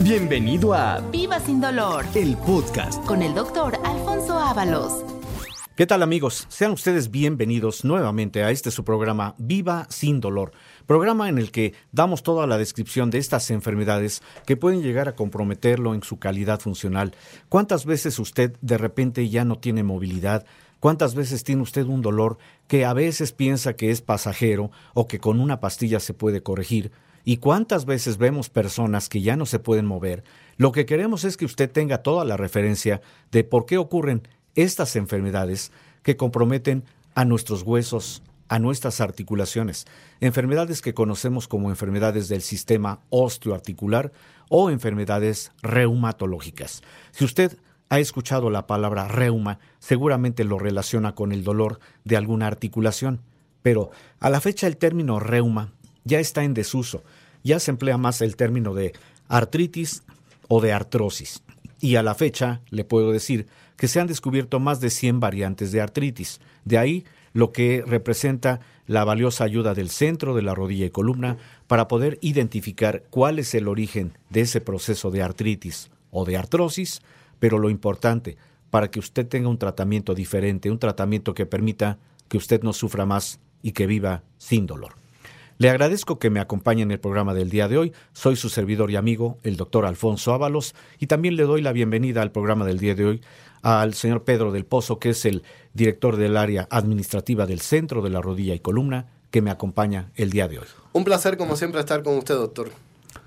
Bienvenido a Viva sin dolor el podcast. con el doctor Alfonso Ábalos. ¿Qué tal amigos? Sean ustedes bienvenidos nuevamente a este su programa Viva sin dolor, programa en el que damos toda la descripción de estas enfermedades que pueden llegar a comprometerlo en su calidad funcional. ¿Cuántas veces usted de repente ya no tiene movilidad? ¿Cuántas veces tiene usted un dolor que a veces piensa que es pasajero o que con una pastilla se puede corregir? ¿Y cuántas veces vemos personas que ya no se pueden mover? Lo que queremos es que usted tenga toda la referencia de por qué ocurren estas enfermedades que comprometen a nuestros huesos, a nuestras articulaciones, enfermedades que conocemos como enfermedades del sistema osteoarticular o enfermedades reumatológicas. Si usted ha escuchado la palabra reuma, seguramente lo relaciona con el dolor de alguna articulación, pero a la fecha el término reuma ya está en desuso, ya se emplea más el término de artritis o de artrosis. Y a la fecha le puedo decir que se han descubierto más de 100 variantes de artritis. De ahí lo que representa la valiosa ayuda del centro de la rodilla y columna para poder identificar cuál es el origen de ese proceso de artritis o de artrosis, pero lo importante, para que usted tenga un tratamiento diferente, un tratamiento que permita que usted no sufra más y que viva sin dolor. Le agradezco que me acompañe en el programa del día de hoy. Soy su servidor y amigo, el doctor Alfonso Ábalos, y también le doy la bienvenida al programa del día de hoy al señor Pedro del Pozo, que es el director del área administrativa del Centro de la Rodilla y Columna, que me acompaña el día de hoy. Un placer, como siempre, estar con usted, doctor.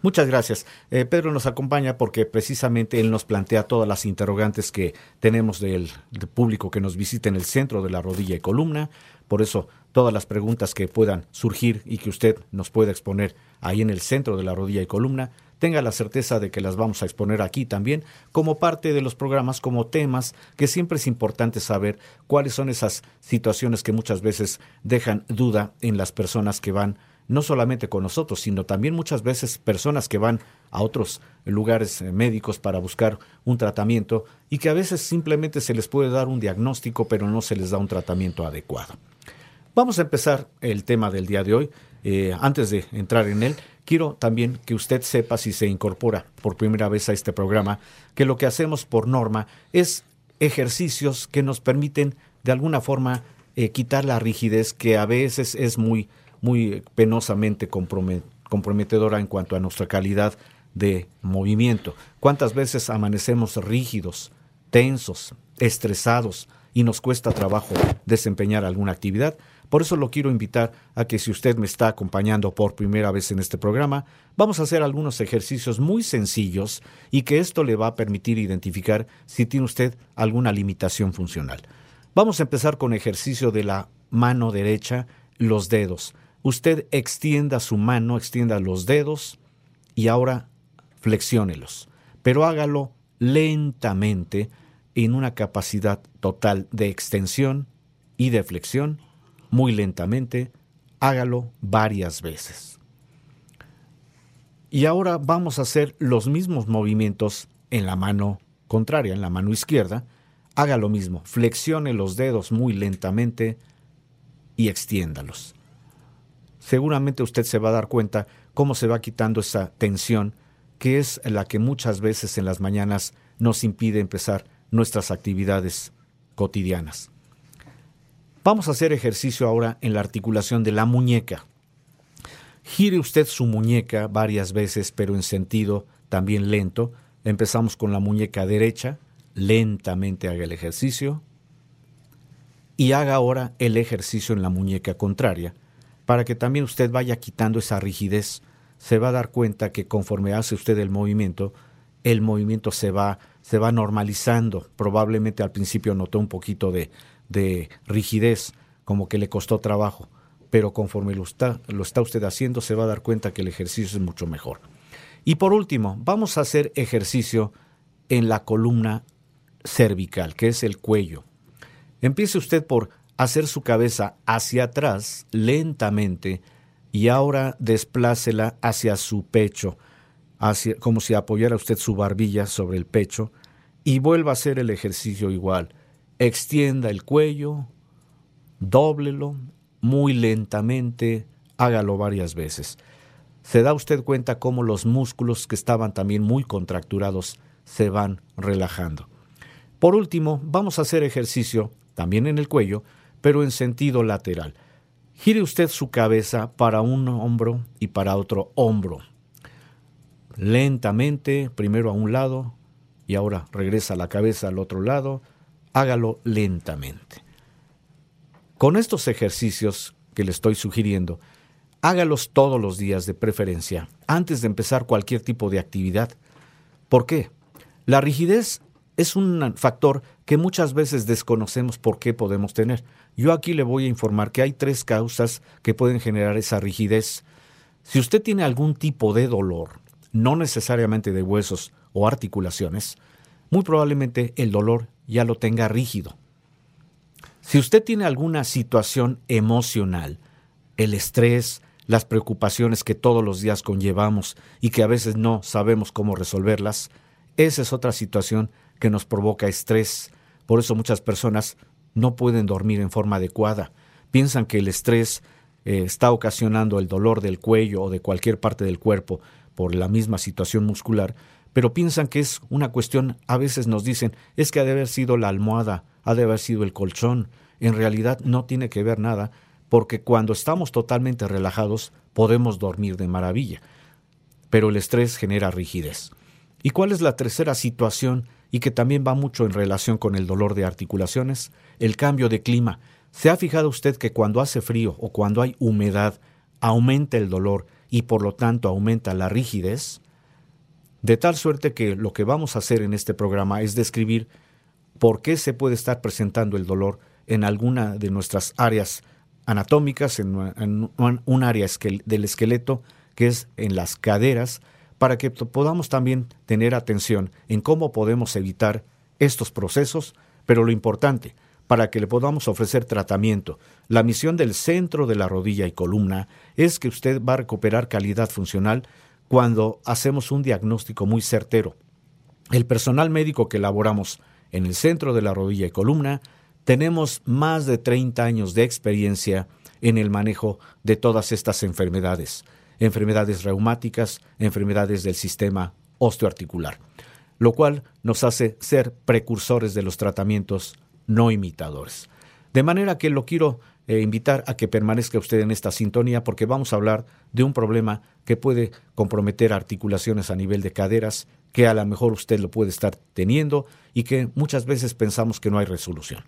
Muchas gracias. Eh, Pedro nos acompaña porque precisamente él nos plantea todas las interrogantes que tenemos del, del público que nos visita en el centro de la rodilla y columna. Por eso, todas las preguntas que puedan surgir y que usted nos pueda exponer ahí en el centro de la rodilla y columna, tenga la certeza de que las vamos a exponer aquí también como parte de los programas, como temas que siempre es importante saber cuáles son esas situaciones que muchas veces dejan duda en las personas que van no solamente con nosotros, sino también muchas veces personas que van a otros lugares eh, médicos para buscar un tratamiento y que a veces simplemente se les puede dar un diagnóstico, pero no se les da un tratamiento adecuado. Vamos a empezar el tema del día de hoy. Eh, antes de entrar en él, quiero también que usted sepa si se incorpora por primera vez a este programa, que lo que hacemos por norma es ejercicios que nos permiten de alguna forma eh, quitar la rigidez que a veces es muy, muy penosamente compromet- comprometedora en cuanto a nuestra calidad de movimiento. ¿Cuántas veces amanecemos rígidos, tensos, estresados y nos cuesta trabajo desempeñar alguna actividad? Por eso lo quiero invitar a que si usted me está acompañando por primera vez en este programa, vamos a hacer algunos ejercicios muy sencillos y que esto le va a permitir identificar si tiene usted alguna limitación funcional. Vamos a empezar con ejercicio de la mano derecha, los dedos. Usted extienda su mano, extienda los dedos y ahora flexiónelos, pero hágalo lentamente en una capacidad total de extensión y de flexión, muy lentamente, hágalo varias veces. Y ahora vamos a hacer los mismos movimientos en la mano contraria, en la mano izquierda. Haga lo mismo, flexione los dedos muy lentamente y extiéndalos. Seguramente usted se va a dar cuenta cómo se va quitando esa tensión que es la que muchas veces en las mañanas nos impide empezar nuestras actividades cotidianas. Vamos a hacer ejercicio ahora en la articulación de la muñeca. Gire usted su muñeca varias veces, pero en sentido también lento. Empezamos con la muñeca derecha, lentamente haga el ejercicio y haga ahora el ejercicio en la muñeca contraria, para que también usted vaya quitando esa rigidez. Se va a dar cuenta que conforme hace usted el movimiento, el movimiento se va, se va normalizando. Probablemente al principio notó un poquito de, de rigidez, como que le costó trabajo, pero conforme lo está, lo está usted haciendo, se va a dar cuenta que el ejercicio es mucho mejor. Y por último, vamos a hacer ejercicio en la columna cervical, que es el cuello. Empiece usted por hacer su cabeza hacia atrás lentamente y ahora desplácela hacia su pecho, hacia, como si apoyara usted su barbilla sobre el pecho y vuelva a hacer el ejercicio igual. Extienda el cuello, dóblelo muy lentamente, hágalo varias veces. se da usted cuenta cómo los músculos que estaban también muy contracturados se van relajando. Por último, vamos a hacer ejercicio también en el cuello, pero en sentido lateral. Gire usted su cabeza para un hombro y para otro hombro. Lentamente, primero a un lado y ahora regresa la cabeza al otro lado. Hágalo lentamente. Con estos ejercicios que le estoy sugiriendo, hágalos todos los días de preferencia, antes de empezar cualquier tipo de actividad. ¿Por qué? La rigidez es un factor que muchas veces desconocemos por qué podemos tener. Yo aquí le voy a informar que hay tres causas que pueden generar esa rigidez. Si usted tiene algún tipo de dolor, no necesariamente de huesos o articulaciones, muy probablemente el dolor ya lo tenga rígido. Si usted tiene alguna situación emocional, el estrés, las preocupaciones que todos los días conllevamos y que a veces no sabemos cómo resolverlas, esa es otra situación que nos provoca estrés. Por eso muchas personas no pueden dormir en forma adecuada. Piensan que el estrés eh, está ocasionando el dolor del cuello o de cualquier parte del cuerpo por la misma situación muscular, pero piensan que es una cuestión, a veces nos dicen, es que ha de haber sido la almohada, ha de haber sido el colchón. En realidad no tiene que ver nada, porque cuando estamos totalmente relajados podemos dormir de maravilla. Pero el estrés genera rigidez. ¿Y cuál es la tercera situación y que también va mucho en relación con el dolor de articulaciones? El cambio de clima. ¿Se ha fijado usted que cuando hace frío o cuando hay humedad aumenta el dolor y por lo tanto aumenta la rigidez? De tal suerte que lo que vamos a hacer en este programa es describir por qué se puede estar presentando el dolor en alguna de nuestras áreas anatómicas, en, un área del esqueleto que es en las caderas, para que podamos también tener atención en cómo podemos evitar estos procesos, pero lo importante, para que le podamos ofrecer tratamiento. La misión del centro de la rodilla y columna es que usted va a recuperar calidad funcional cuando hacemos un diagnóstico muy certero. El personal médico que elaboramos en el centro de la rodilla y columna tenemos más de 30 años de experiencia en el manejo de todas estas enfermedades enfermedades reumáticas, enfermedades del sistema osteoarticular, lo cual nos hace ser precursores de los tratamientos no imitadores. De manera que lo quiero eh, invitar a que permanezca usted en esta sintonía porque vamos a hablar de un problema que puede comprometer articulaciones a nivel de caderas, que a lo mejor usted lo puede estar teniendo y que muchas veces pensamos que no hay resolución.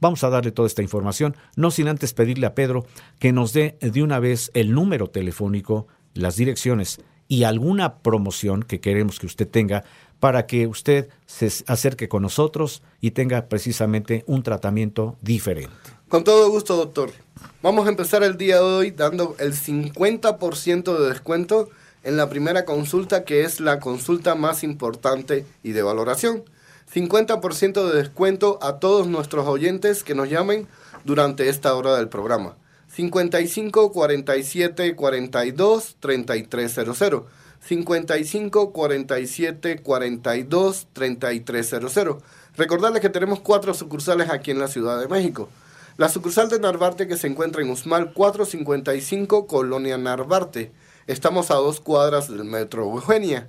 Vamos a darle toda esta información, no sin antes pedirle a Pedro que nos dé de una vez el número telefónico las direcciones y alguna promoción que queremos que usted tenga para que usted se acerque con nosotros y tenga precisamente un tratamiento diferente. Con todo gusto, doctor. Vamos a empezar el día de hoy dando el 50% de descuento en la primera consulta, que es la consulta más importante y de valoración. 50% de descuento a todos nuestros oyentes que nos llamen durante esta hora del programa. 55 47 42 3300. 55 47 42 3300. Recordarles que tenemos cuatro sucursales aquí en la Ciudad de México. La sucursal de Narvarte que se encuentra en Usmal 455, Colonia Narvarte. Estamos a dos cuadras del Metro Eugenia.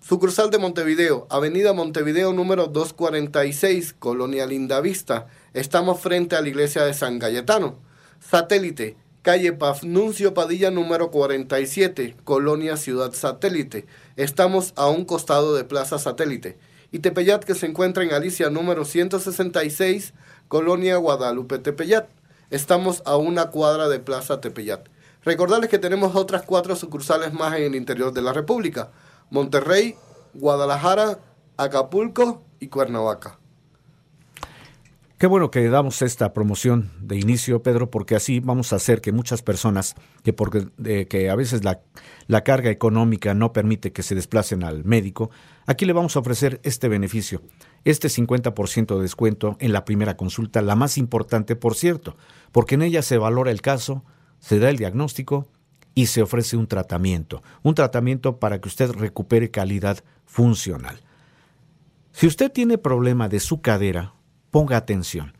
Sucursal de Montevideo, Avenida Montevideo número 246, Colonia Lindavista. Estamos frente a la iglesia de San Cayetano. Satélite, calle Pafnuncio Padilla número 47, Colonia Ciudad Satélite. Estamos a un costado de Plaza Satélite. Y Tepeyat, que se encuentra en Alicia número 166, Colonia Guadalupe Tepeyat. Estamos a una cuadra de Plaza Tepeyat. Recordarles que tenemos otras cuatro sucursales más en el interior de la República. Monterrey, Guadalajara, Acapulco y Cuernavaca. Qué bueno que damos esta promoción de inicio, Pedro, porque así vamos a hacer que muchas personas, que, porque, que a veces la, la carga económica no permite que se desplacen al médico, aquí le vamos a ofrecer este beneficio, este 50% de descuento en la primera consulta, la más importante, por cierto, porque en ella se valora el caso, se da el diagnóstico y se ofrece un tratamiento, un tratamiento para que usted recupere calidad funcional. Si usted tiene problema de su cadera, Ponga atención.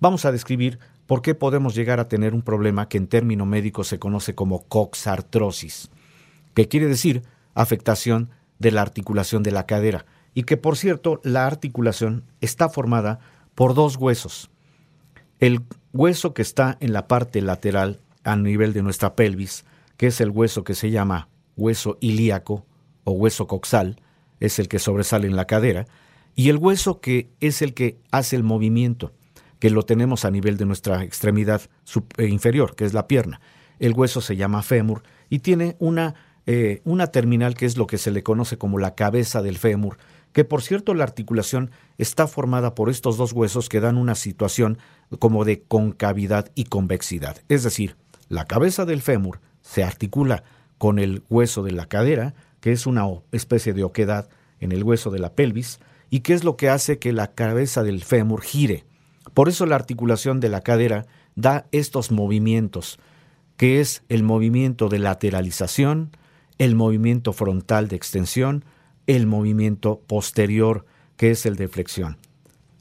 Vamos a describir por qué podemos llegar a tener un problema que en término médico se conoce como coxartrosis. que quiere decir afectación de la articulación de la cadera. Y que, por cierto, la articulación está formada por dos huesos. El hueso que está en la parte lateral a nivel de nuestra pelvis, que es el hueso que se llama hueso ilíaco o hueso coxal, es el que sobresale en la cadera, y el hueso que es el que hace el movimiento, que lo tenemos a nivel de nuestra extremidad eh, inferior, que es la pierna. El hueso se llama fémur y tiene una, eh, una terminal que es lo que se le conoce como la cabeza del fémur, que por cierto la articulación está formada por estos dos huesos que dan una situación como de concavidad y convexidad. Es decir, la cabeza del fémur se articula con el hueso de la cadera, que es una especie de oquedad en el hueso de la pelvis, y que es lo que hace que la cabeza del fémur gire. Por eso la articulación de la cadera da estos movimientos, que es el movimiento de lateralización, el movimiento frontal de extensión, el movimiento posterior, que es el de flexión.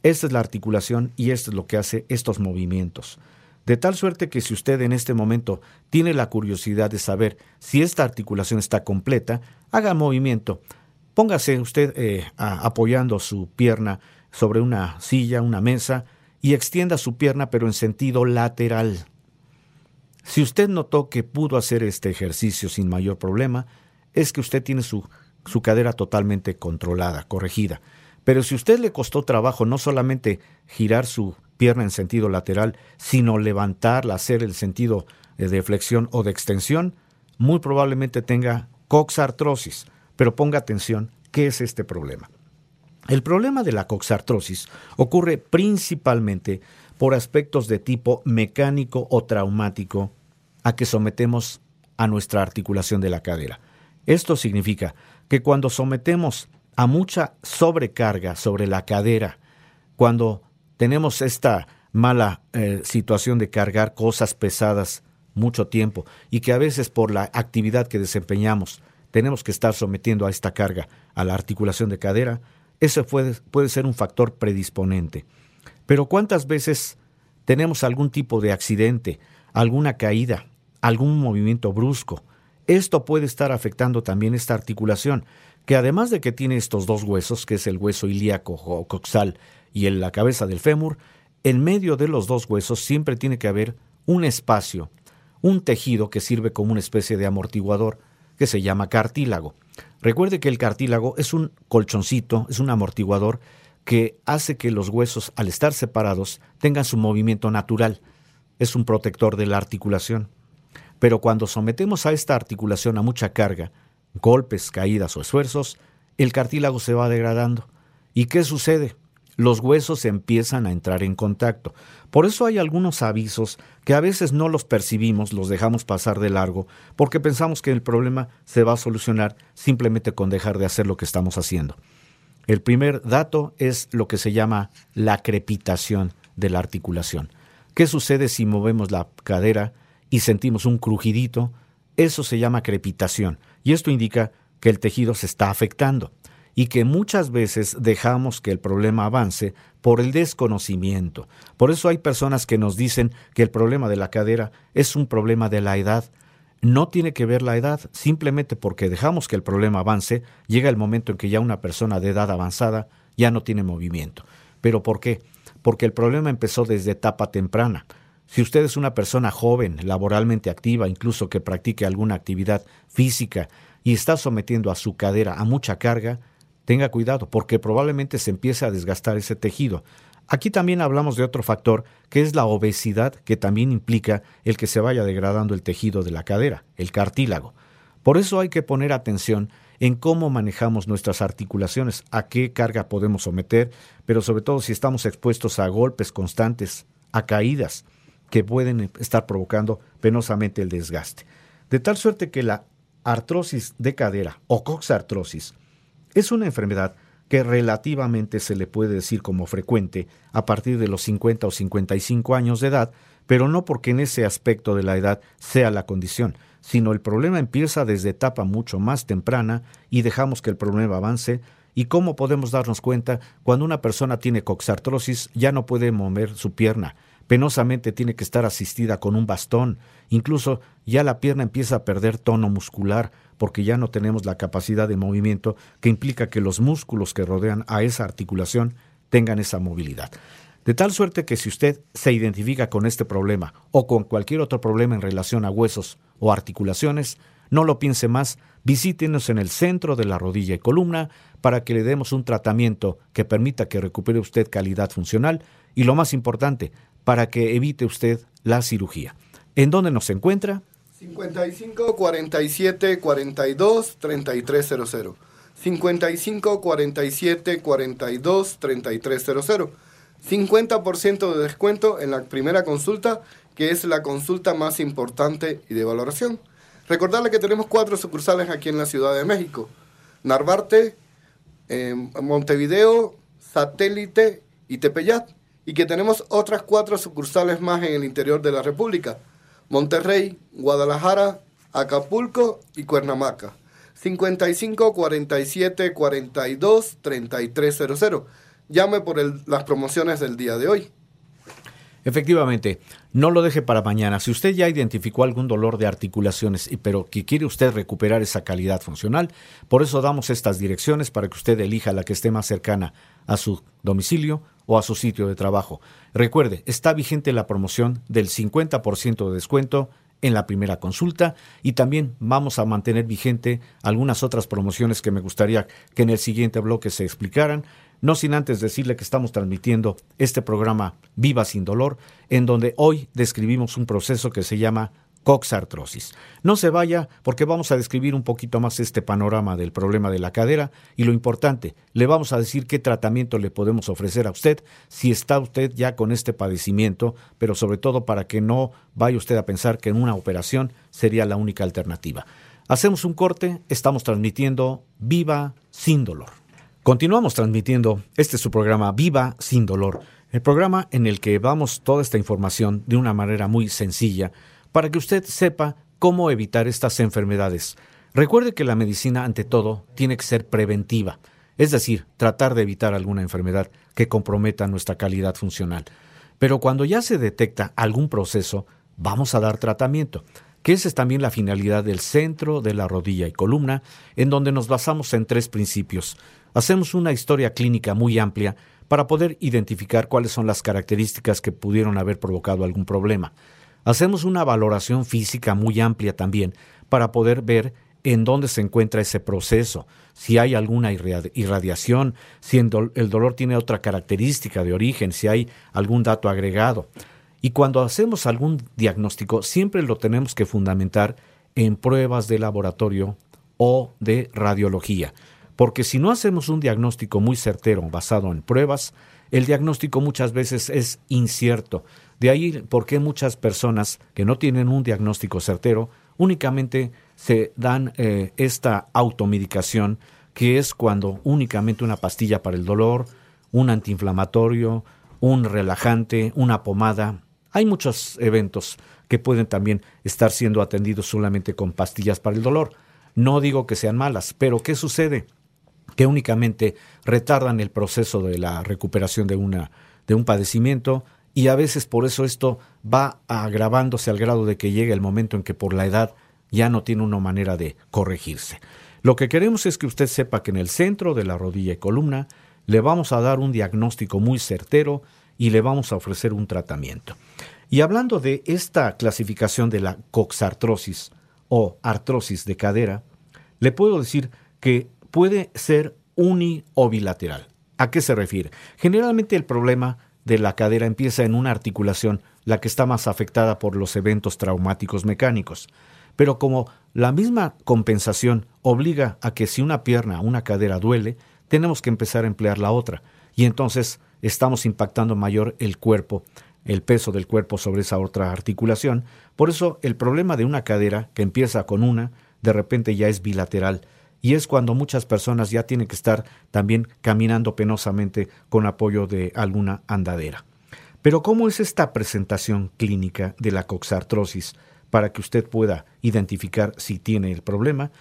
Esta es la articulación y esto es lo que hace estos movimientos. De tal suerte que si usted en este momento tiene la curiosidad de saber si esta articulación está completa, haga movimiento. Póngase usted eh, apoyando su pierna sobre una silla, una mesa, y extienda su pierna pero en sentido lateral. Si usted notó que pudo hacer este ejercicio sin mayor problema, es que usted tiene su, su cadera totalmente controlada, corregida. Pero si usted le costó trabajo no solamente girar su pierna en sentido lateral, sino levantarla, hacer el sentido eh, de flexión o de extensión, muy probablemente tenga coxartrosis. Pero ponga atención, ¿qué es este problema? El problema de la coxartrosis ocurre principalmente por aspectos de tipo mecánico o traumático a que sometemos a nuestra articulación de la cadera. Esto significa que cuando sometemos a mucha sobrecarga sobre la cadera, cuando tenemos esta mala eh, situación de cargar cosas pesadas mucho tiempo y que a veces por la actividad que desempeñamos tenemos que estar sometiendo a esta carga a la articulación de cadera, eso puede, puede ser un factor predisponente. Pero ¿cuántas veces tenemos algún tipo de accidente, alguna caída, algún movimiento brusco? Esto puede estar afectando también esta articulación, que además de que tiene estos dos huesos, que es el hueso ilíaco o coxal y en la cabeza del fémur, en medio de los dos huesos siempre tiene que haber un espacio, un tejido que sirve como una especie de amortiguador que se llama cartílago. Recuerde que el cartílago es un colchoncito, es un amortiguador que hace que los huesos, al estar separados, tengan su movimiento natural. Es un protector de la articulación. Pero cuando sometemos a esta articulación a mucha carga, golpes, caídas o esfuerzos, el cartílago se va degradando. ¿Y qué sucede? Los huesos empiezan a entrar en contacto. Por eso hay algunos avisos que a veces no los percibimos, los dejamos pasar de largo, porque pensamos que el problema se va a solucionar simplemente con dejar de hacer lo que estamos haciendo. El primer dato es lo que se llama la crepitación de la articulación. ¿Qué sucede si movemos la cadera y sentimos un crujidito? Eso se llama crepitación y esto indica que el tejido se está afectando y que muchas veces dejamos que el problema avance por el desconocimiento. Por eso hay personas que nos dicen que el problema de la cadera es un problema de la edad. No tiene que ver la edad, simplemente porque dejamos que el problema avance, llega el momento en que ya una persona de edad avanzada ya no tiene movimiento. ¿Pero por qué? Porque el problema empezó desde etapa temprana. Si usted es una persona joven, laboralmente activa, incluso que practique alguna actividad física y está sometiendo a su cadera a mucha carga, tenga cuidado porque probablemente se empiece a desgastar ese tejido. Aquí también hablamos de otro factor, que es la obesidad, que también implica el que se vaya degradando el tejido de la cadera, el cartílago. Por eso hay que poner atención en cómo manejamos nuestras articulaciones, a qué carga podemos someter, pero sobre todo si estamos expuestos a golpes constantes, a caídas que pueden estar provocando penosamente el desgaste. De tal suerte que la artrosis de cadera o coxartrosis es una enfermedad que relativamente se le puede decir como frecuente a partir de los 50 o 55 años de edad, pero no porque en ese aspecto de la edad sea la condición, sino el problema empieza desde etapa mucho más temprana y dejamos que el problema avance. ¿Y cómo podemos darnos cuenta cuando una persona tiene coxartrosis ya no puede mover su pierna? Penosamente tiene que estar asistida con un bastón, incluso ya la pierna empieza a perder tono muscular porque ya no tenemos la capacidad de movimiento que implica que los músculos que rodean a esa articulación tengan esa movilidad. De tal suerte que si usted se identifica con este problema o con cualquier otro problema en relación a huesos o articulaciones, no lo piense más, visítenos en el centro de la rodilla y columna para que le demos un tratamiento que permita que recupere usted calidad funcional y lo más importante, para que evite usted la cirugía. ¿En dónde nos encuentra? 55 47 42 3300. 55 47 42 3300. 50% de descuento en la primera consulta, que es la consulta más importante y de valoración. Recordarle que tenemos cuatro sucursales aquí en la Ciudad de México. Narvarte, Montevideo, Satélite y Tepeyat. Y que tenemos otras cuatro sucursales más en el interior de la República. Monterrey, Guadalajara, Acapulco y Cuernamaca. 55 47 42 3300. Llame por las promociones del día de hoy. Efectivamente, no lo deje para mañana. Si usted ya identificó algún dolor de articulaciones, pero que quiere usted recuperar esa calidad funcional, por eso damos estas direcciones para que usted elija la que esté más cercana a su domicilio o a su sitio de trabajo. Recuerde, está vigente la promoción del 50% de descuento en la primera consulta y también vamos a mantener vigente algunas otras promociones que me gustaría que en el siguiente bloque se explicaran. No sin antes decirle que estamos transmitiendo este programa Viva sin dolor, en donde hoy describimos un proceso que se llama coxartrosis. No se vaya porque vamos a describir un poquito más este panorama del problema de la cadera y lo importante, le vamos a decir qué tratamiento le podemos ofrecer a usted si está usted ya con este padecimiento, pero sobre todo para que no vaya usted a pensar que una operación sería la única alternativa. Hacemos un corte, estamos transmitiendo Viva sin dolor. Continuamos transmitiendo este es su programa Viva sin dolor, el programa en el que vamos toda esta información de una manera muy sencilla para que usted sepa cómo evitar estas enfermedades. Recuerde que la medicina, ante todo, tiene que ser preventiva, es decir, tratar de evitar alguna enfermedad que comprometa nuestra calidad funcional. Pero cuando ya se detecta algún proceso, vamos a dar tratamiento, que esa es también la finalidad del centro de la rodilla y columna, en donde nos basamos en tres principios. Hacemos una historia clínica muy amplia para poder identificar cuáles son las características que pudieron haber provocado algún problema. Hacemos una valoración física muy amplia también para poder ver en dónde se encuentra ese proceso, si hay alguna irradiación, si el dolor tiene otra característica de origen, si hay algún dato agregado. Y cuando hacemos algún diagnóstico, siempre lo tenemos que fundamentar en pruebas de laboratorio o de radiología. Porque si no hacemos un diagnóstico muy certero basado en pruebas, el diagnóstico muchas veces es incierto de ahí por qué muchas personas que no tienen un diagnóstico certero únicamente se dan eh, esta automedicación, que es cuando únicamente una pastilla para el dolor, un antiinflamatorio, un relajante, una pomada. Hay muchos eventos que pueden también estar siendo atendidos solamente con pastillas para el dolor. No digo que sean malas, pero ¿qué sucede? Que únicamente retardan el proceso de la recuperación de, una, de un padecimiento, y a veces por eso esto va agravándose al grado de que llega el momento en que por la edad ya no tiene una manera de corregirse. Lo que queremos es que usted sepa que en el centro de la rodilla y columna le vamos a dar un diagnóstico muy certero y le vamos a ofrecer un tratamiento. Y hablando de esta clasificación de la coxartrosis o artrosis de cadera, le puedo decir que puede ser uni o bilateral. ¿A qué se refiere? Generalmente el problema de la cadera empieza en una articulación, la que está más afectada por los eventos traumáticos mecánicos. Pero como la misma compensación obliga a que si una pierna una cadera duele, tenemos que empezar a emplear la otra. Y entonces estamos impactando mayor el cuerpo, el peso del cuerpo sobre esa otra articulación. Por eso el problema de una cadera que empieza con una, de repente ya es bilateral y es cuando muchas personas ya tienen que estar también caminando penosamente con apoyo de alguna andadera. Pero ¿cómo es esta presentación clínica de la coxartrosis para que usted pueda identificar si tiene el problema?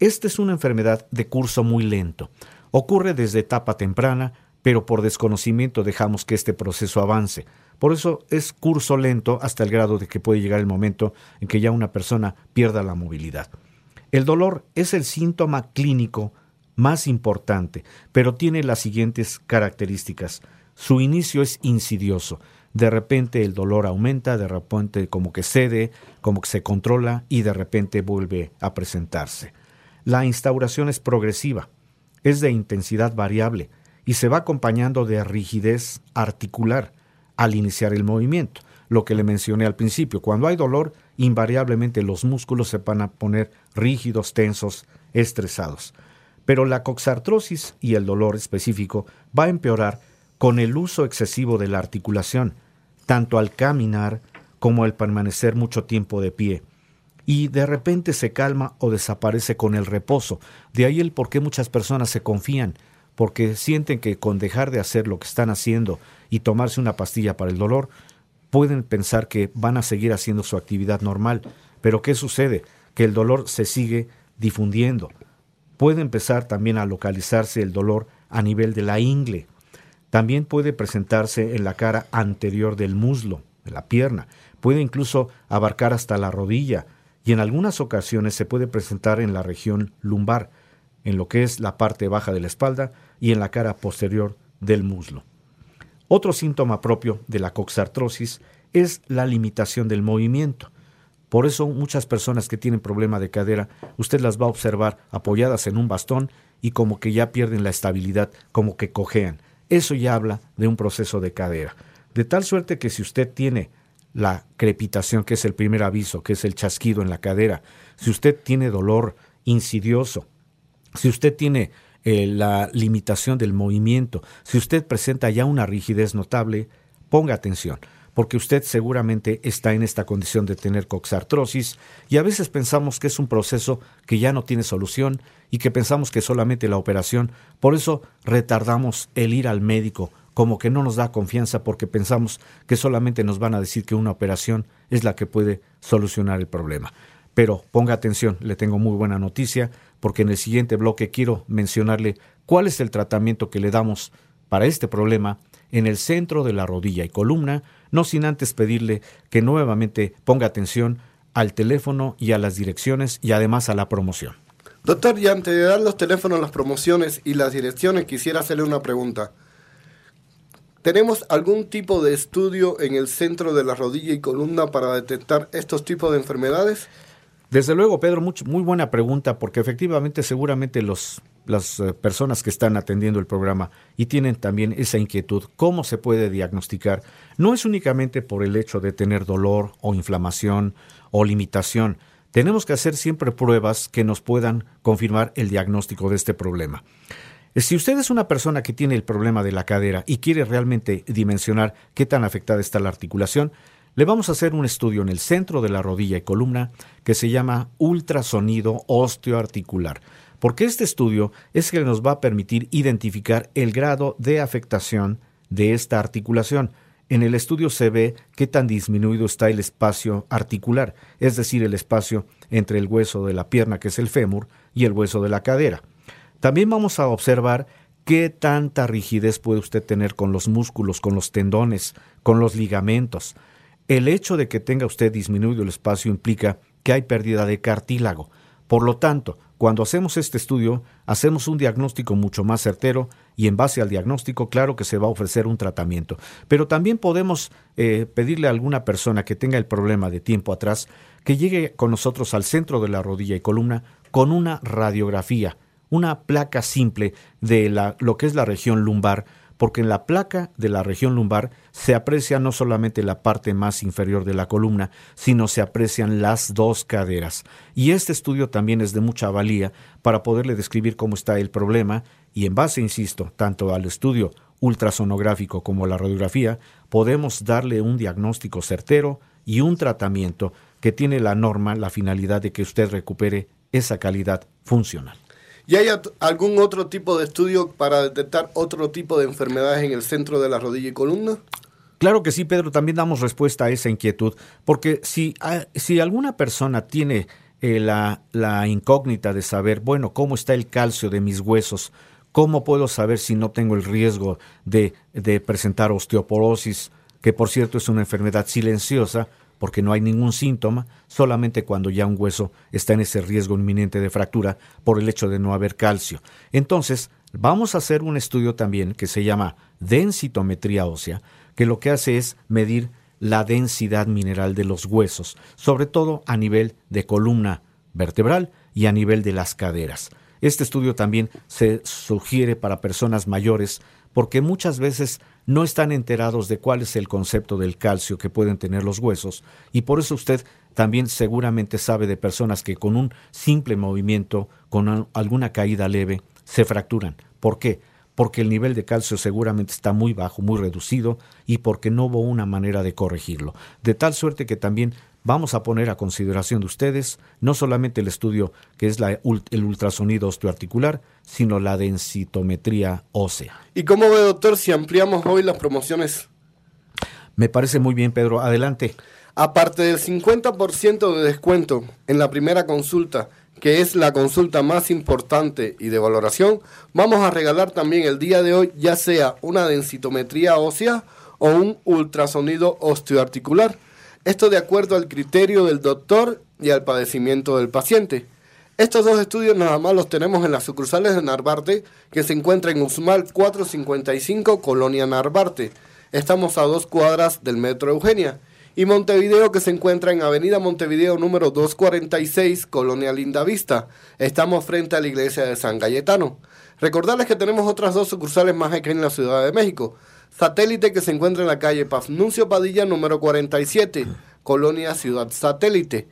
Esta es una enfermedad de curso muy lento. Ocurre desde etapa temprana, pero por desconocimiento dejamos que este proceso avance. Por eso es curso lento hasta el grado de que puede llegar el momento en que ya una persona pierda la movilidad. El dolor es el síntoma clínico más importante, pero tiene las siguientes características. Su inicio es insidioso. De repente el dolor aumenta, de repente como que cede, como que se controla y de repente vuelve a presentarse. La instauración es progresiva, es de intensidad variable y se va acompañando de rigidez articular al iniciar el movimiento. Lo que le mencioné al principio, cuando hay dolor, invariablemente los músculos se van a poner rígidos, tensos, estresados. Pero la coxartrosis y el dolor específico va a empeorar con el uso excesivo de la articulación, tanto al caminar como al permanecer mucho tiempo de pie. Y de repente se calma o desaparece con el reposo. De ahí el por qué muchas personas se confían, porque sienten que con dejar de hacer lo que están haciendo y tomarse una pastilla para el dolor, pueden pensar que van a seguir haciendo su actividad normal. Pero ¿qué sucede? Que el dolor se sigue difundiendo. Puede empezar también a localizarse el dolor a nivel de la ingle. También puede presentarse en la cara anterior del muslo, de la pierna. Puede incluso abarcar hasta la rodilla y en algunas ocasiones se puede presentar en la región lumbar, en lo que es la parte baja de la espalda y en la cara posterior del muslo. Otro síntoma propio de la coxartrosis es la limitación del movimiento. Por eso muchas personas que tienen problema de cadera, usted las va a observar apoyadas en un bastón y como que ya pierden la estabilidad, como que cojean. Eso ya habla de un proceso de cadera. De tal suerte que si usted tiene la crepitación, que es el primer aviso, que es el chasquido en la cadera, si usted tiene dolor insidioso, si usted tiene eh, la limitación del movimiento, si usted presenta ya una rigidez notable, ponga atención, porque usted seguramente está en esta condición de tener coxartrosis y a veces pensamos que es un proceso que ya no tiene solución y que pensamos que solamente la operación, por eso retardamos el ir al médico, como que no nos da confianza porque pensamos que solamente nos van a decir que una operación es la que puede solucionar el problema. Pero ponga atención, le tengo muy buena noticia, porque en el siguiente bloque quiero mencionarle cuál es el tratamiento que le damos para este problema en el centro de la rodilla y columna, no sin antes pedirle que nuevamente ponga atención al teléfono y a las direcciones y además a la promoción. Doctor, y antes de dar los teléfonos, las promociones y las direcciones, quisiera hacerle una pregunta. ¿Tenemos algún tipo de estudio en el centro de la rodilla y columna para detectar estos tipos de enfermedades? Desde luego, Pedro, muy buena pregunta, porque efectivamente seguramente los, las eh, personas que están atendiendo el programa y tienen también esa inquietud, ¿cómo se puede diagnosticar? No es únicamente por el hecho de tener dolor o inflamación o limitación. Tenemos que hacer siempre pruebas que nos puedan confirmar el diagnóstico de este problema. Si usted es una persona que tiene el problema de la cadera y quiere realmente dimensionar qué tan afectada está la articulación, le vamos a hacer un estudio en el centro de la rodilla y columna que se llama ultrasonido osteoarticular, porque este estudio es el que nos va a permitir identificar el grado de afectación de esta articulación. En el estudio se ve qué tan disminuido está el espacio articular, es decir, el espacio entre el hueso de la pierna, que es el fémur, y el hueso de la cadera. También vamos a observar qué tanta rigidez puede usted tener con los músculos, con los tendones, con los ligamentos. El hecho de que tenga usted disminuido el espacio implica que hay pérdida de cartílago. Por lo tanto, cuando hacemos este estudio, hacemos un diagnóstico mucho más certero y en base al diagnóstico, claro que se va a ofrecer un tratamiento. Pero también podemos eh, pedirle a alguna persona que tenga el problema de tiempo atrás que llegue con nosotros al centro de la rodilla y columna con una radiografía, una placa simple de la, lo que es la región lumbar porque en la placa de la región lumbar se aprecia no solamente la parte más inferior de la columna, sino se aprecian las dos caderas. Y este estudio también es de mucha valía para poderle describir cómo está el problema y en base, insisto, tanto al estudio ultrasonográfico como a la radiografía, podemos darle un diagnóstico certero y un tratamiento que tiene la norma, la finalidad de que usted recupere esa calidad funcional. ¿Y hay algún otro tipo de estudio para detectar otro tipo de enfermedades en el centro de la rodilla y columna? Claro que sí, Pedro, también damos respuesta a esa inquietud, porque si, ah, si alguna persona tiene eh, la, incógnita de saber, bueno, cómo está el calcio de mis huesos, cómo puedo saber si no tengo el riesgo de presentar osteoporosis, que por cierto es una enfermedad silenciosa, porque no hay ningún síntoma, solamente cuando ya un hueso está en ese riesgo inminente de fractura por el hecho de no haber calcio. Entonces, vamos a hacer un estudio también que se llama densitometría ósea, que lo que hace es medir la densidad mineral de los huesos, sobre todo a nivel de columna vertebral y a nivel de las caderas. Este estudio también se sugiere para personas mayores porque muchas veces no están enterados de cuál es el concepto del calcio que pueden tener los huesos y por eso usted también seguramente sabe de personas que con un simple movimiento, con alguna caída leve, se fracturan. ¿Por qué? Porque el nivel de calcio seguramente está muy bajo, muy reducido y porque no hubo una manera de corregirlo. De tal suerte que también vamos a poner a consideración de ustedes no solamente el estudio que es la, el ultrasonido osteoarticular, sino la densitometría ósea. ¿Y cómo ve, doctor, si ampliamos hoy las promociones? Me parece muy bien, Pedro. Adelante. Aparte del 50% de descuento en la primera consulta, que es la consulta más importante y de valoración, vamos a regalar también el día de hoy ya sea una densitometría ósea o un ultrasonido osteoarticular esto de acuerdo al criterio del doctor y al padecimiento del paciente. Estos dos estudios nada más los tenemos en las sucursales de Narvarte, que se encuentra en Usmal 455, Colonia Narvarte. Estamos a dos cuadras del Metro Eugenia. Y Montevideo, que se encuentra en Avenida Montevideo número 246, Colonia Lindavista. Estamos frente a la iglesia de San Cayetano. Recordarles que tenemos otras dos sucursales más aquí en la Ciudad de México. Satélite que se encuentra en la calle Pafnuncio Padilla número 47, Colonia Ciudad Satélite.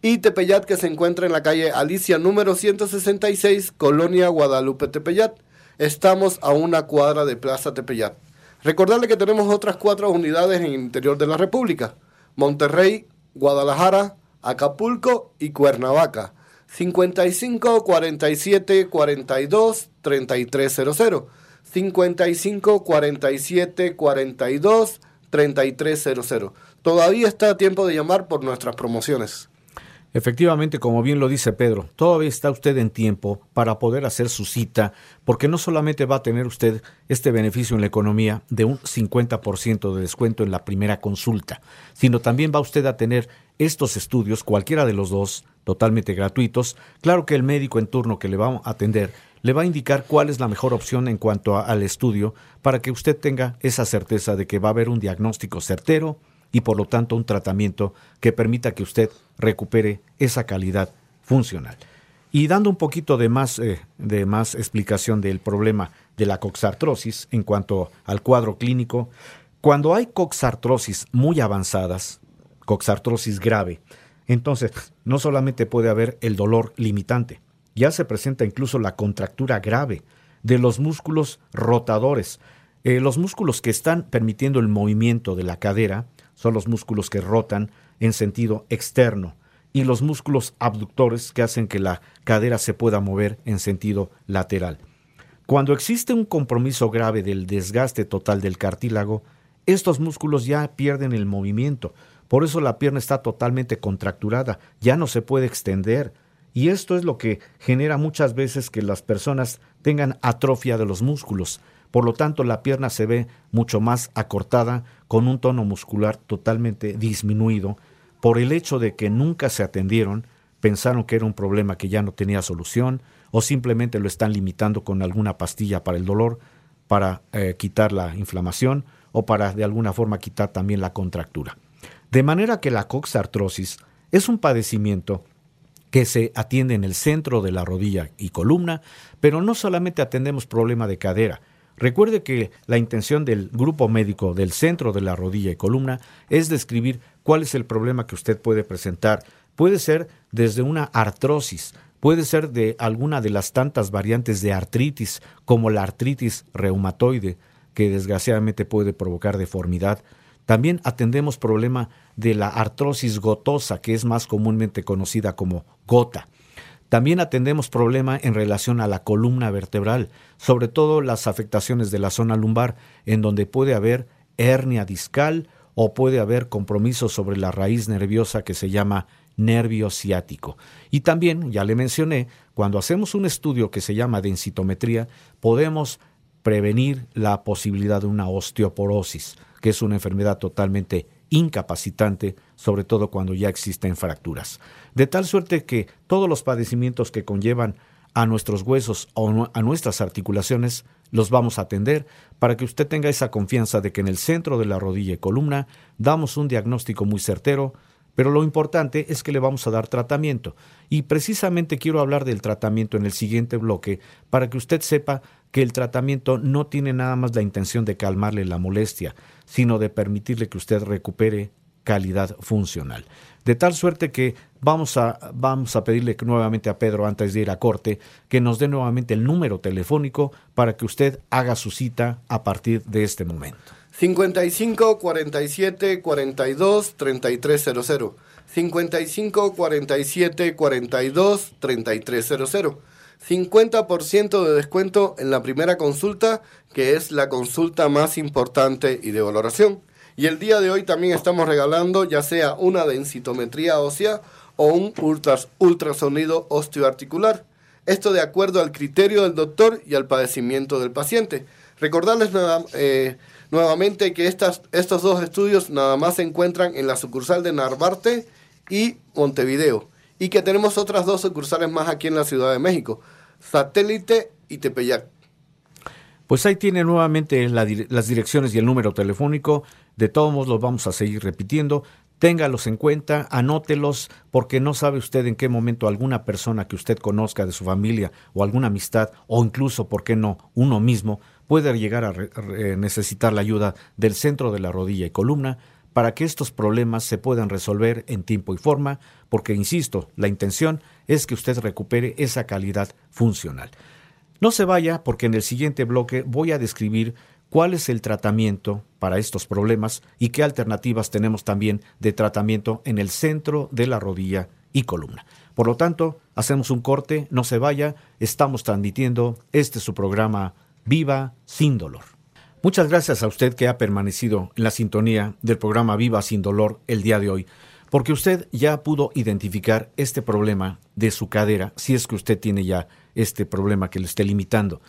Y Tepeyat que se encuentra en la calle Alicia número 166, Colonia Guadalupe Tepeyat. Estamos a una cuadra de Plaza Tepeyat. Recordarle que tenemos otras cuatro unidades en el interior de la República. Monterrey, Guadalajara, Acapulco y Cuernavaca. 55 47 42 3300 55 47 42 3300. Todavía está a tiempo de llamar por nuestras promociones. Efectivamente, como bien lo dice Pedro, todavía está usted en tiempo para poder hacer su cita, porque no solamente va a tener usted este beneficio en la economía de un 50% de descuento en la primera consulta, sino también va usted a tener estos estudios, cualquiera de los dos, totalmente gratuitos. Claro que el médico en turno que le va a atender le va a indicar cuál es la mejor opción en cuanto al estudio para que usted tenga esa certeza de que va a haber un diagnóstico certero y por lo tanto un tratamiento que permita que usted recupere esa calidad funcional. Y dando un poquito de más, eh, de más explicación del problema de la coxartrosis en cuanto al cuadro clínico, cuando hay coxartrosis muy avanzadas, coxartrosis grave, entonces no solamente puede haber el dolor limitante, ya se presenta incluso la contractura grave de los músculos rotadores. Eh, los músculos que están permitiendo el movimiento de la cadera son los músculos que rotan en sentido externo y los músculos abductores que hacen que la cadera se pueda mover en sentido lateral. Cuando existe un compromiso grave del desgaste total del cartílago, estos músculos ya pierden el movimiento. Por eso la pierna está totalmente contracturada, ya no se puede extender, y esto es lo que genera muchas veces que las personas tengan atrofia de los músculos. Por lo tanto, la pierna se ve mucho más acortada, con un tono muscular totalmente disminuido, por el hecho de que nunca se atendieron, pensaron que era un problema que ya no tenía solución, o simplemente lo están limitando con alguna pastilla para el dolor, para eh, quitar la inflamación, o para de alguna forma quitar también la contractura. De manera que la coxartrosis es un padecimiento que se atiende en el centro de la rodilla y columna, pero no solamente atendemos problema de cadera. Recuerde que la intención del grupo médico del centro de la rodilla y columna es describir cuál es el problema que usted puede presentar. Puede ser desde una artrosis, puede ser de alguna de las tantas variantes de artritis, como la artritis reumatoide, que desgraciadamente puede provocar deformidad, también atendemos problema de la artrosis gotosa, que es más comúnmente conocida como gota. También atendemos problema en relación a la columna vertebral, sobre todo las afectaciones de la zona lumbar, en donde puede haber hernia discal o puede haber compromiso sobre la raíz nerviosa que se llama nervio ciático. Y también, ya le mencioné, cuando hacemos un estudio que se llama densitometría, podemos prevenir la posibilidad de una osteoporosis que es una enfermedad totalmente incapacitante, sobre todo cuando ya existen fracturas. De tal suerte que todos los padecimientos que conllevan a nuestros huesos o a nuestras articulaciones los vamos a atender para que usted tenga esa confianza de que en el centro de la rodilla y columna damos un diagnóstico muy certero, pero lo importante es que le vamos a dar tratamiento. Y precisamente quiero hablar del tratamiento en el siguiente bloque para que usted sepa que el tratamiento no tiene nada más la intención de calmarle la molestia, sino de permitirle que usted recupere calidad funcional. De tal suerte que vamos a, vamos a pedirle nuevamente a Pedro, antes de ir a corte, que nos dé nuevamente el número telefónico para que usted haga su cita a partir de este momento. 55 47 42 3300. 55 47 42 3300. 50% de descuento en la primera consulta, que es la consulta más importante y de valoración. Y el día de hoy también estamos regalando ya sea una densitometría ósea o un ultrasonido osteoarticular. Esto de acuerdo al criterio del doctor y al padecimiento del paciente. Recordarles eh, nuevamente que estas, estos dos estudios nada más se encuentran en la sucursal de Narvarte y Montevideo. Y que tenemos otras dos sucursales más aquí en la Ciudad de México, Satélite y Tepeyac. Pues ahí tiene nuevamente las direcciones y el número telefónico. De todos modos los vamos a seguir repitiendo. Téngalos en cuenta, anótelos, porque no sabe usted en qué momento alguna persona que usted conozca de su familia o alguna amistad, o incluso, ¿por qué no?, uno mismo, puede llegar a necesitar la ayuda del centro de la rodilla y columna para que estos problemas se puedan resolver en tiempo y forma, porque, insisto, la intención es que usted recupere esa calidad funcional. No se vaya porque en el siguiente bloque voy a describir cuál es el tratamiento para estos problemas y qué alternativas tenemos también de tratamiento en el centro de la rodilla y columna. Por lo tanto, hacemos un corte, no se vaya, estamos transmitiendo este su programa Viva sin dolor. Muchas gracias a usted que ha permanecido en la sintonía del programa Viva sin dolor el día de hoy, porque usted ya pudo identificar este problema de su cadera, si es que usted tiene ya este problema que le esté limitando.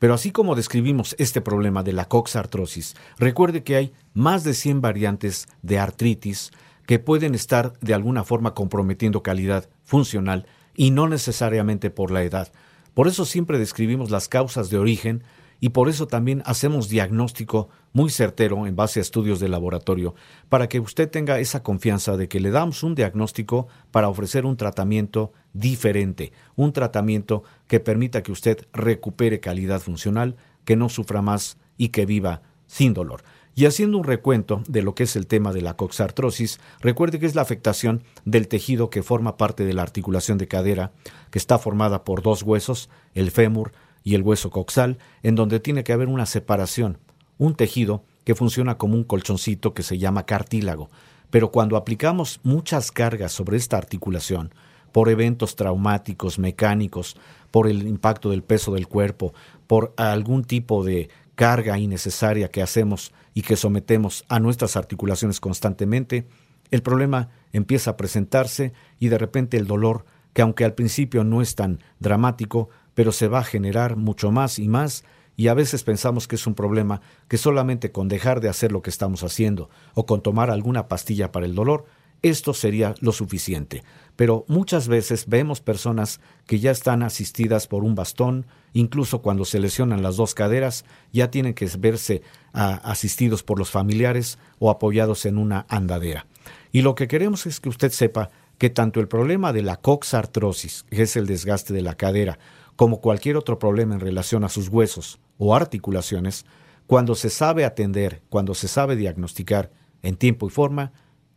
Pero así como describimos este problema de la coxartrosis, recuerde que hay más de 100 variantes de artritis que pueden estar de alguna forma comprometiendo calidad funcional y no necesariamente por la edad. Por eso siempre describimos las causas de origen y por eso también hacemos diagnóstico muy certero en base a estudios de laboratorio, para que usted tenga esa confianza de que le damos un diagnóstico para ofrecer un tratamiento diferente, un tratamiento que permita que usted recupere calidad funcional, que no sufra más y que viva sin dolor. Y haciendo un recuento de lo que es el tema de la coxartrosis, recuerde que es la afectación del tejido que forma parte de la articulación de cadera, que está formada por dos huesos, el fémur, y el hueso coxal, en donde tiene que haber una separación, un tejido que funciona como un colchoncito que se llama cartílago. Pero cuando aplicamos muchas cargas sobre esta articulación, por eventos traumáticos, mecánicos, por el impacto del peso del cuerpo, por algún tipo de carga innecesaria que hacemos y que sometemos a nuestras articulaciones constantemente, el problema empieza a presentarse y de repente el dolor, que aunque al principio no es tan dramático, pero se va a generar mucho más y más y a veces pensamos que es un problema que solamente con dejar de hacer lo que estamos haciendo o con tomar alguna pastilla para el dolor, esto sería lo suficiente. Pero muchas veces vemos personas que ya están asistidas por un bastón, incluso cuando se lesionan las dos caderas, ya tienen que verse ah, asistidos por los familiares o apoyados en una andadera. Y lo que queremos es que usted sepa que tanto el problema de la coxartrosis, que es el desgaste de la cadera, como cualquier otro problema en relación a sus huesos o articulaciones, cuando se sabe atender, cuando se sabe diagnosticar en tiempo y forma,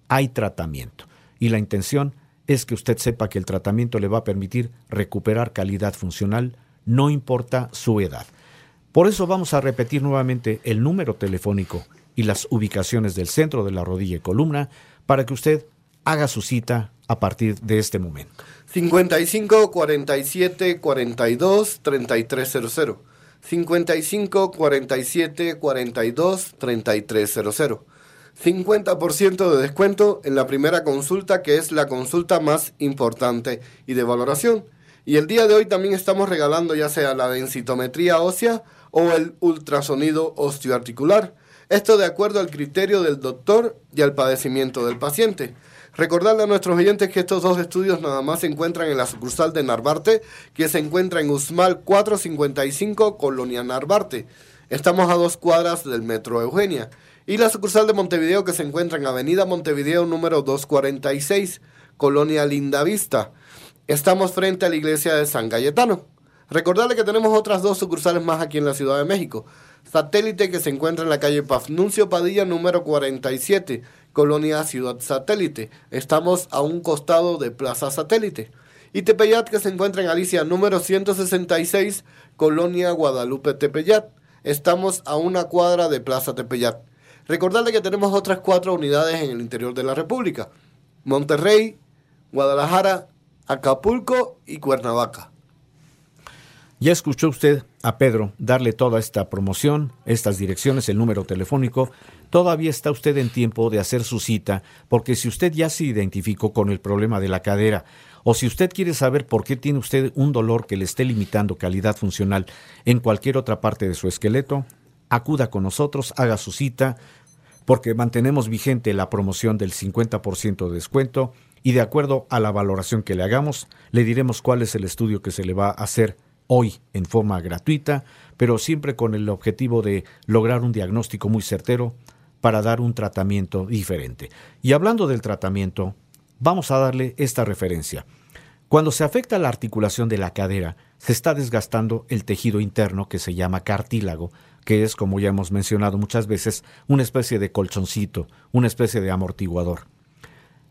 hay tratamiento. Y la intención es que usted sepa que el tratamiento le va a permitir recuperar calidad funcional, no importa su edad. Por eso vamos a repetir nuevamente el número telefónico y las ubicaciones del centro de la rodilla y columna para que usted haga su cita a partir de este momento. 55 47 42 3300. 55 47 42 3300. 50% de descuento en la primera consulta, que es la consulta más importante y de valoración. Y el día de hoy también estamos regalando ya sea la densitometría ósea o el ultrasonido osteoarticular. Esto de acuerdo al criterio del doctor y al padecimiento del paciente. Recordarle a nuestros oyentes que estos dos estudios nada más se encuentran en la sucursal de Narvarte, que se encuentra en Usmal 455, Colonia Narvarte. Estamos a dos cuadras del Metro Eugenia. Y la sucursal de Montevideo, que se encuentra en Avenida Montevideo número 246, Colonia Lindavista. Estamos frente a la iglesia de San Cayetano. Recordarle que tenemos otras dos sucursales más aquí en la Ciudad de México. Satélite que se encuentra en la calle Pafnuncio Padilla número 47, Colonia Ciudad Satélite. Estamos a un costado de Plaza Satélite. Y Tepeyat que se encuentra en Alicia número 166, Colonia Guadalupe Tepeyat. Estamos a una cuadra de Plaza Tepeyat. Recordarle que tenemos otras cuatro unidades en el interior de la República. Monterrey, Guadalajara, Acapulco y Cuernavaca. Ya escuchó usted a Pedro darle toda esta promoción, estas direcciones, el número telefónico. Todavía está usted en tiempo de hacer su cita, porque si usted ya se identificó con el problema de la cadera, o si usted quiere saber por qué tiene usted un dolor que le esté limitando calidad funcional en cualquier otra parte de su esqueleto, acuda con nosotros, haga su cita, porque mantenemos vigente la promoción del 50% de descuento y de acuerdo a la valoración que le hagamos, le diremos cuál es el estudio que se le va a hacer hoy en forma gratuita, pero siempre con el objetivo de lograr un diagnóstico muy certero para dar un tratamiento diferente. Y hablando del tratamiento, vamos a darle esta referencia. Cuando se afecta la articulación de la cadera, se está desgastando el tejido interno que se llama cartílago, que es, como ya hemos mencionado muchas veces, una especie de colchoncito, una especie de amortiguador.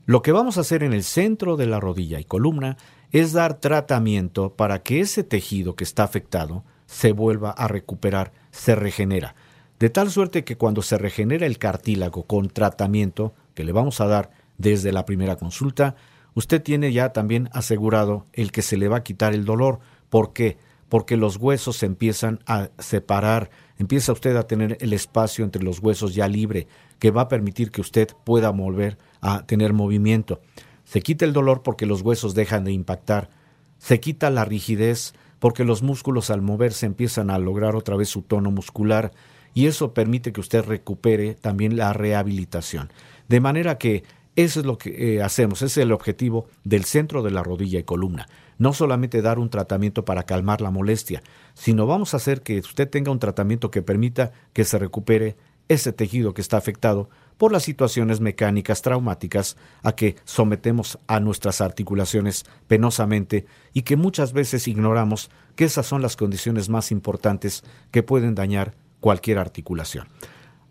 Lo que vamos a hacer en el centro de la rodilla y columna es dar tratamiento para que ese tejido que está afectado se vuelva a recuperar, se regenera. De tal suerte que cuando se regenera el cartílago con tratamiento que le vamos a dar desde la primera consulta, usted tiene ya también asegurado el que se le va a quitar el dolor. ¿Por qué? Porque los huesos se empiezan a separar, empieza usted a tener el espacio entre los huesos ya libre, que va a permitir que usted pueda volver a tener movimiento. Se quita el dolor porque los huesos dejan de impactar. Se quita la rigidez porque los músculos al moverse empiezan a lograr otra vez su tono muscular y eso permite que usted recupere también la rehabilitación. De manera que eso es lo que eh, hacemos, ese es el objetivo del centro de la rodilla y columna. No solamente dar un tratamiento para calmar la molestia, sino vamos a hacer que usted tenga un tratamiento que permita que se recupere ese tejido que está afectado por las situaciones mecánicas traumáticas a que sometemos a nuestras articulaciones penosamente y que muchas veces ignoramos que esas son las condiciones más importantes que pueden dañar cualquier articulación.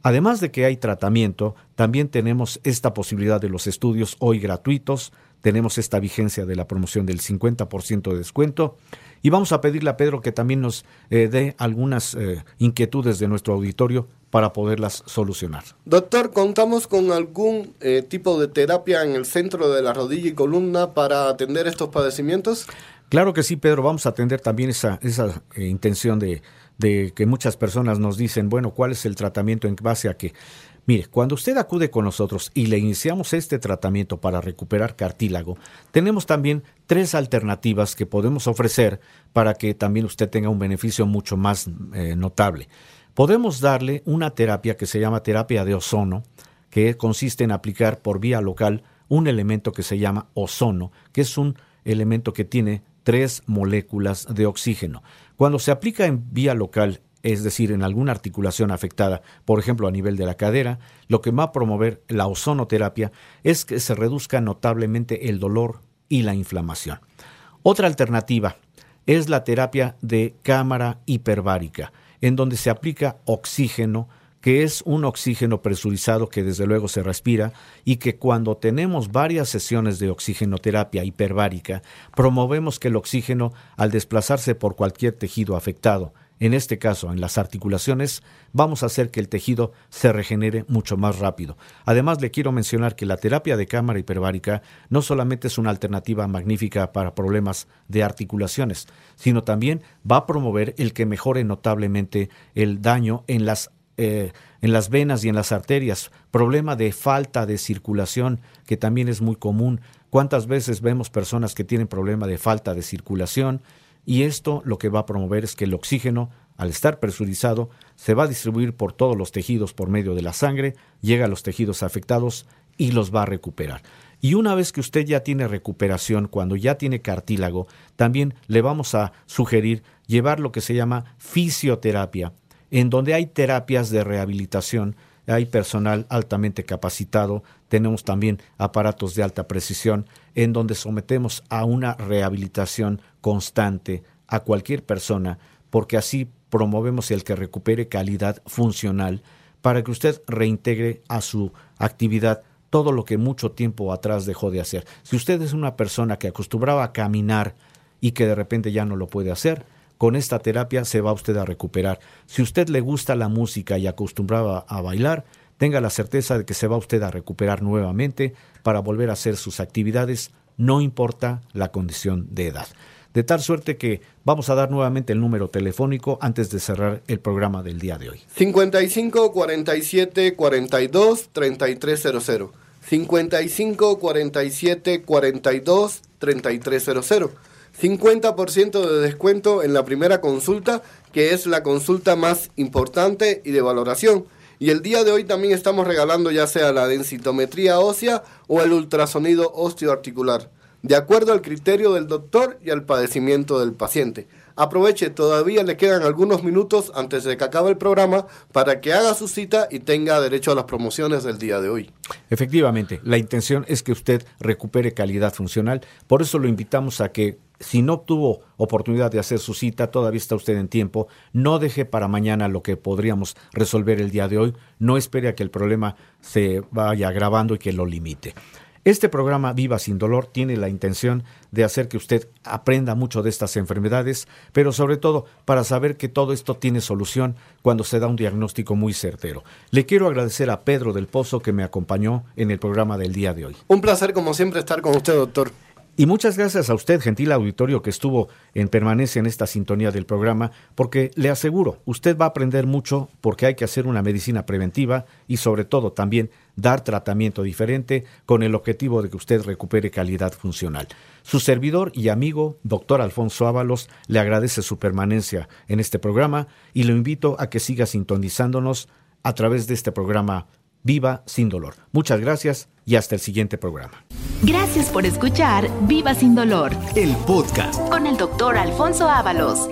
Además de que hay tratamiento, también tenemos esta posibilidad de los estudios hoy gratuitos, tenemos esta vigencia de la promoción del 50% de descuento y vamos a pedirle a Pedro que también nos eh, dé algunas eh, inquietudes de nuestro auditorio para poderlas solucionar. Doctor, ¿contamos con algún eh, tipo de terapia en el centro de la rodilla y columna para atender estos padecimientos? Claro que sí, Pedro. Vamos a atender también esa, esa intención de, de que muchas personas nos dicen, bueno, ¿cuál es el tratamiento en base a que Mire, cuando usted acude con nosotros y le iniciamos este tratamiento para recuperar cartílago, tenemos también tres alternativas que podemos ofrecer para que también usted tenga un beneficio mucho más eh, notable. Podemos darle una terapia que se llama terapia de ozono, que consiste en aplicar por vía local un elemento que se llama ozono, que es un elemento que tiene tres moléculas de oxígeno. Cuando se aplica en vía local, es decir, en alguna articulación afectada, por ejemplo a nivel de la cadera, lo que va a promover la ozonoterapia es que se reduzca notablemente el dolor y la inflamación. Otra alternativa es la terapia de cámara hiperbárica en donde se aplica oxígeno, que es un oxígeno presurizado que desde luego se respira y que cuando tenemos varias sesiones de oxigenoterapia hiperbárica, promovemos que el oxígeno, al desplazarse por cualquier tejido afectado, en este caso en las articulaciones, vamos a hacer que el tejido se regenere mucho más rápido. Además, le quiero mencionar que la terapia de cámara hiperbárica no solamente es una alternativa magnífica para problemas de articulaciones, sino también va a promover el que mejore notablemente el daño en las eh, en las venas y en las arterias, problema de falta de circulación, que también es muy común. ¿Cuántas veces vemos personas que tienen problema de falta de circulación? Y esto lo que va a promover es que el oxígeno al estar presurizado, se va a distribuir por todos los tejidos por medio de la sangre, llega a los tejidos afectados y los va a recuperar. Y una vez que usted ya tiene recuperación, cuando ya tiene cartílago, también le vamos a sugerir llevar lo que se llama fisioterapia, en donde hay terapias de rehabilitación, hay personal altamente capacitado, tenemos también aparatos de alta precisión, en donde sometemos a una rehabilitación constante a cualquier persona, porque así promovemos el que recupere calidad funcional para que usted reintegre a su actividad todo lo que mucho tiempo atrás dejó de hacer. Si usted es una persona que acostumbraba a caminar y que de repente ya no lo puede hacer, con esta terapia se va usted a recuperar. Si usted le gusta la música y acostumbraba a bailar, tenga la certeza de que se va usted a recuperar nuevamente para volver a hacer sus actividades, no importa la condición de edad. De tal suerte que vamos a dar nuevamente el número telefónico antes de cerrar el programa del día de hoy. 55 47 42 3300. 55 47 42 3300. 50% de descuento en la primera consulta, que es la consulta más importante y de valoración. Y el día de hoy también estamos regalando ya sea la densitometría ósea o el ultrasonido osteoarticular de acuerdo al criterio del doctor y al padecimiento del paciente. Aproveche, todavía le quedan algunos minutos antes de que acabe el programa para que haga su cita y tenga derecho a las promociones del día de hoy. Efectivamente, la intención es que usted recupere calidad funcional, por eso lo invitamos a que si no tuvo oportunidad de hacer su cita, todavía está usted en tiempo, no deje para mañana lo que podríamos resolver el día de hoy, no espere a que el problema se vaya agravando y que lo limite. Este programa Viva sin Dolor tiene la intención de hacer que usted aprenda mucho de estas enfermedades, pero sobre todo para saber que todo esto tiene solución cuando se da un diagnóstico muy certero. Le quiero agradecer a Pedro del Pozo que me acompañó en el programa del día de hoy. Un placer como siempre estar con usted, doctor. Y muchas gracias a usted, gentil auditorio, que estuvo en permanencia en esta sintonía del programa, porque le aseguro, usted va a aprender mucho porque hay que hacer una medicina preventiva y sobre todo también dar tratamiento diferente con el objetivo de que usted recupere calidad funcional. Su servidor y amigo, doctor Alfonso Ábalos, le agradece su permanencia en este programa y lo invito a que siga sintonizándonos a través de este programa Viva sin dolor. Muchas gracias y hasta el siguiente programa. Gracias por escuchar Viva sin dolor El podcast. con el doctor Alfonso Ábalos.